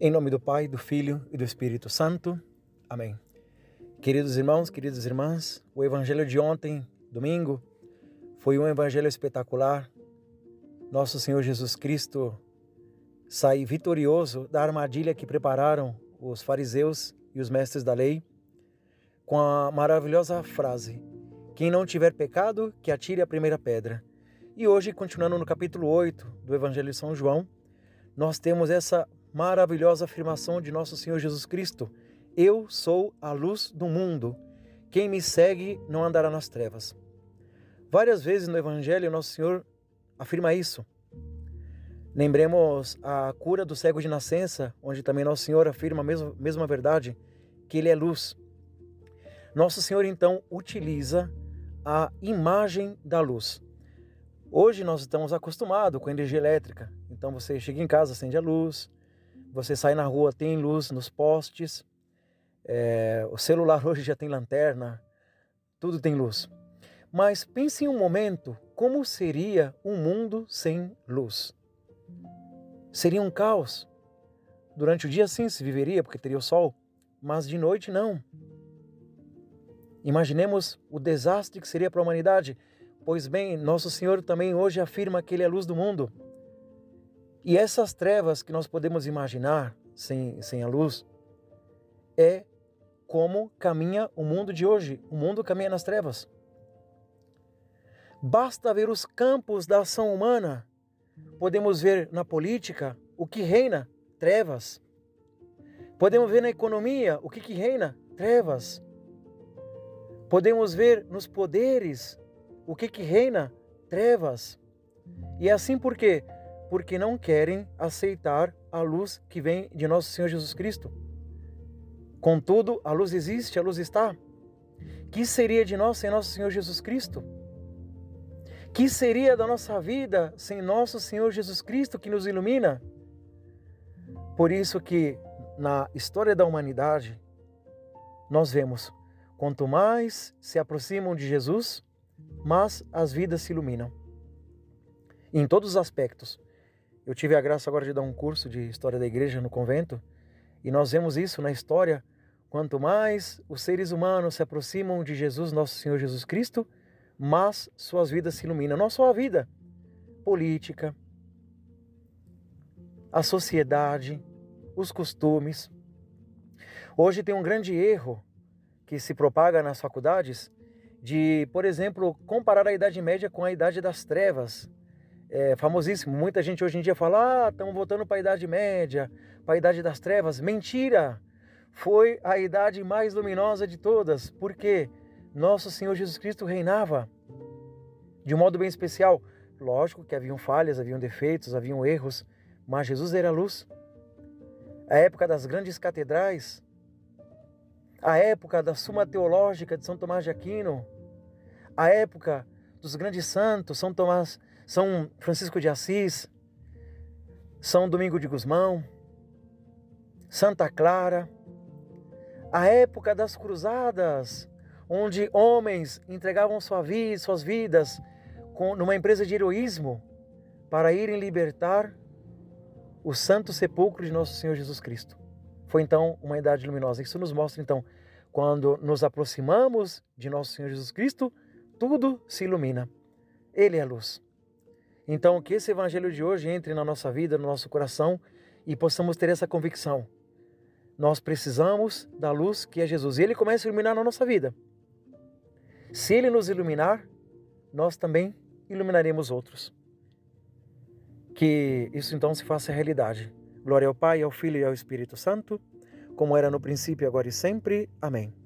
Em nome do Pai, do Filho e do Espírito Santo. Amém. Queridos irmãos, queridas irmãs, o evangelho de ontem, domingo, foi um evangelho espetacular. Nosso Senhor Jesus Cristo sai vitorioso da armadilha que prepararam os fariseus e os mestres da lei, com a maravilhosa frase: Quem não tiver pecado, que atire a primeira pedra. E hoje, continuando no capítulo 8 do Evangelho de São João, nós temos essa maravilhosa afirmação de nosso Senhor Jesus Cristo: Eu sou a luz do mundo. Quem me segue não andará nas trevas. Várias vezes no Evangelho, nosso Senhor afirma isso. Lembremos a cura do cego de nascença, onde também nosso Senhor afirma a mesma, mesma verdade, que Ele é luz. Nosso Senhor então utiliza a imagem da luz. Hoje nós estamos acostumados com energia elétrica, então você chega em casa, acende a luz, você sai na rua, tem luz nos postes, é, o celular hoje já tem lanterna, tudo tem luz. Mas pense em um momento como seria um mundo sem luz. Seria um caos. Durante o dia sim se viveria porque teria o sol, mas de noite não. Imaginemos o desastre que seria para a humanidade. Pois bem, nosso Senhor também hoje afirma que Ele é a luz do mundo. E essas trevas que nós podemos imaginar sem, sem a luz é como caminha o mundo de hoje. O mundo caminha nas trevas. Basta ver os campos da ação humana. Podemos ver na política o que reina: trevas. Podemos ver na economia o que, que reina: trevas. Podemos ver nos poderes o que, que reina? Trevas. E é assim por quê? Porque não querem aceitar a luz que vem de nosso Senhor Jesus Cristo. Contudo, a luz existe, a luz está. Que seria de nós sem nosso Senhor Jesus Cristo? Que seria da nossa vida sem nosso Senhor Jesus Cristo que nos ilumina? Por isso que na história da humanidade nós vemos quanto mais se aproximam de Jesus, mas as vidas se iluminam. Em todos os aspectos. Eu tive a graça agora de dar um curso de história da igreja no convento e nós vemos isso na história. Quanto mais os seres humanos se aproximam de Jesus, nosso Senhor Jesus Cristo, mais suas vidas se iluminam. Não só a vida política, a sociedade, os costumes. Hoje tem um grande erro que se propaga nas faculdades de, por exemplo, comparar a Idade Média com a Idade das Trevas. É famosíssimo. Muita gente hoje em dia fala: ah, estamos voltando para a Idade Média, para a Idade das Trevas. Mentira! Foi a idade mais luminosa de todas, porque nosso Senhor Jesus Cristo reinava de um modo bem especial. Lógico que haviam falhas, haviam defeitos, haviam erros, mas Jesus era a luz. A época das grandes catedrais, a época da Suma Teológica de São Tomás de Aquino, a época dos grandes santos, São Tomás, São Francisco de Assis, São Domingo de Gusmão, Santa Clara, a época das cruzadas, onde homens entregavam sua vida, suas vidas numa empresa de heroísmo para irem libertar o santo sepulcro de nosso Senhor Jesus Cristo. Foi então uma idade luminosa. Isso nos mostra então quando nos aproximamos de nosso Senhor Jesus Cristo, tudo se ilumina. Ele é a luz. Então, que esse evangelho de hoje entre na nossa vida, no nosso coração e possamos ter essa convicção. Nós precisamos da luz que é Jesus. E ele começa a iluminar na nossa vida. Se ele nos iluminar, nós também iluminaremos outros. Que isso então se faça realidade. Glória ao Pai, ao Filho e ao Espírito Santo, como era no princípio, agora e sempre. Amém.